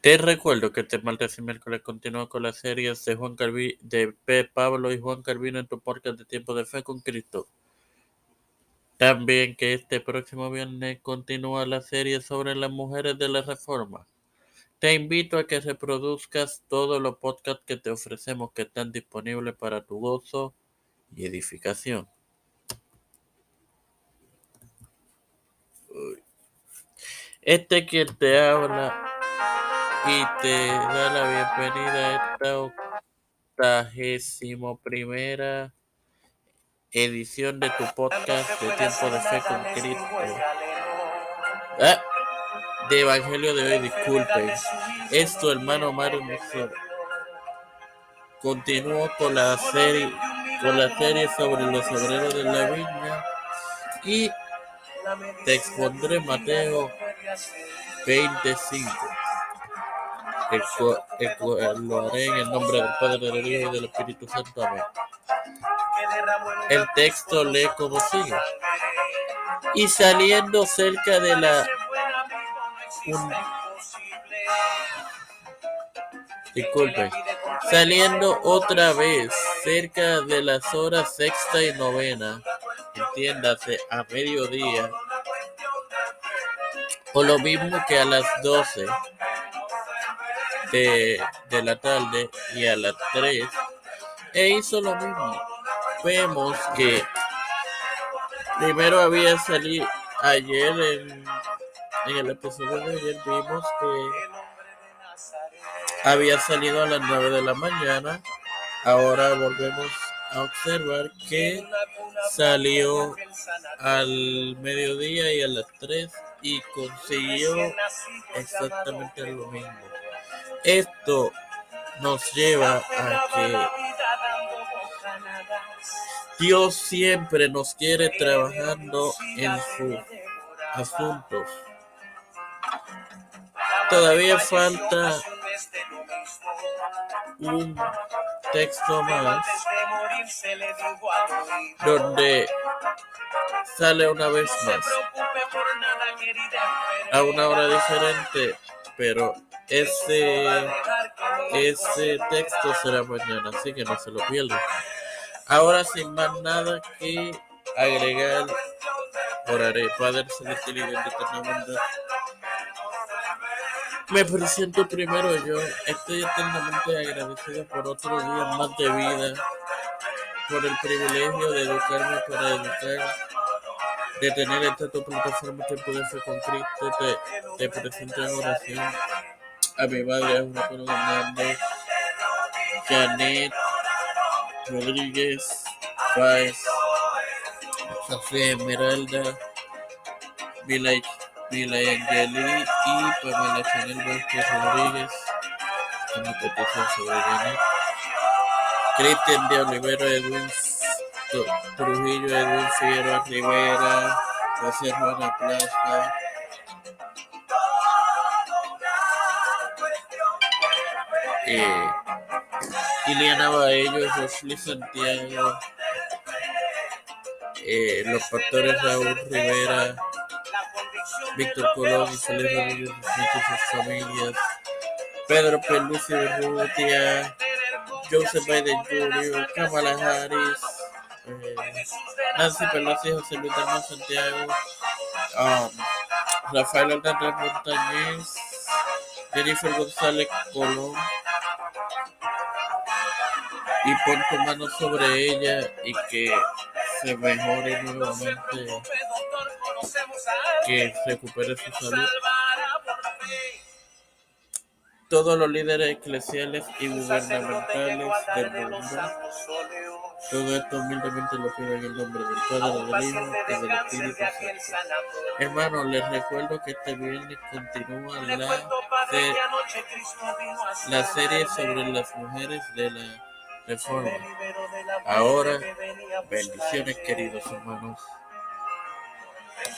Te recuerdo que este martes y miércoles continúa con las series de Juan Calvi, de P. Pablo y Juan Calvino en tu podcast de Tiempo de Fe con Cristo. También que este próximo viernes continúa la serie sobre las mujeres de la Reforma. Te invito a que reproduzcas todos los podcasts que te ofrecemos que están disponibles para tu gozo y edificación. Este quien te habla y te da la bienvenida a esta octagésimo primera edición de tu podcast de Tiempo de Fe con Cristo. Ah, de Evangelio de hoy, disculpen. Esto, hermano Mario Continúo con la serie, con la serie sobre los obreros de la viña y te expondré Mateo 25 lo haré en el nombre del Padre, del Hijo y del Espíritu Santo. Amén. El texto lee como sigue. Y saliendo cerca de la... disculpen. Saliendo otra vez cerca de las horas sexta y novena, entiéndase, a mediodía, o lo mismo que a las doce, de, la tarde y a las 3 e hizo lo mismo. Vemos que primero había salido ayer en, en el episodio de ayer vimos que había salido a las 9 de la mañana. Ahora volvemos a observar que salió al mediodía y a las 3 y consiguió exactamente lo mismo. Esto nos lleva a que Dios siempre nos quiere trabajando en sus asuntos. Todavía falta un texto más donde sale una vez más a una hora diferente, pero ese, ese texto será mañana, así que no se lo pierdan. Ahora, sin más nada que agregar, oraré. Padre Celestial y bendito Me presento primero yo. Estoy eternamente agradecido por otro día más de vida, por el privilegio de educarme para educar, de tener esta tu plataforma Tiempo de Fe con Cristo. Te, te presento en oración a mi madre Juan Hernández, Janet Rodríguez, Páez, José Esmeralda, Mila, Mila Angeli y Pamela Chanel Vázquez Rodríguez, en mi petición sobre Janet, Cristian de Olivero Edwin Trujillo Edwin Figueroa Rivera, José Juana Plaza, eh, Iliana Baello, José Santiago, eh, los pastores Raúl Rivera, Víctor Colón y Felipe Rodríguez sus familias, Pedro Pelusi Urrutia, Joseph Biden Jr., Kamala Harris, eh, Nancy Pelosi, José Luis Hermano Santiago, um, Rafael Hernández Montañez, Jennifer González Colón, y pon tu mano sobre ella y que se mejore nuevamente, que recupere su salud. Todos los líderes eclesiales y gubernamentales del mundo, todo esto humildemente lo pido en el nombre del Padre, del Hijo y del Espíritu Santo. Hermanos, les recuerdo que este viernes continúa la, la serie sobre las mujeres de la Ahora, bendiciones queridos hermanos.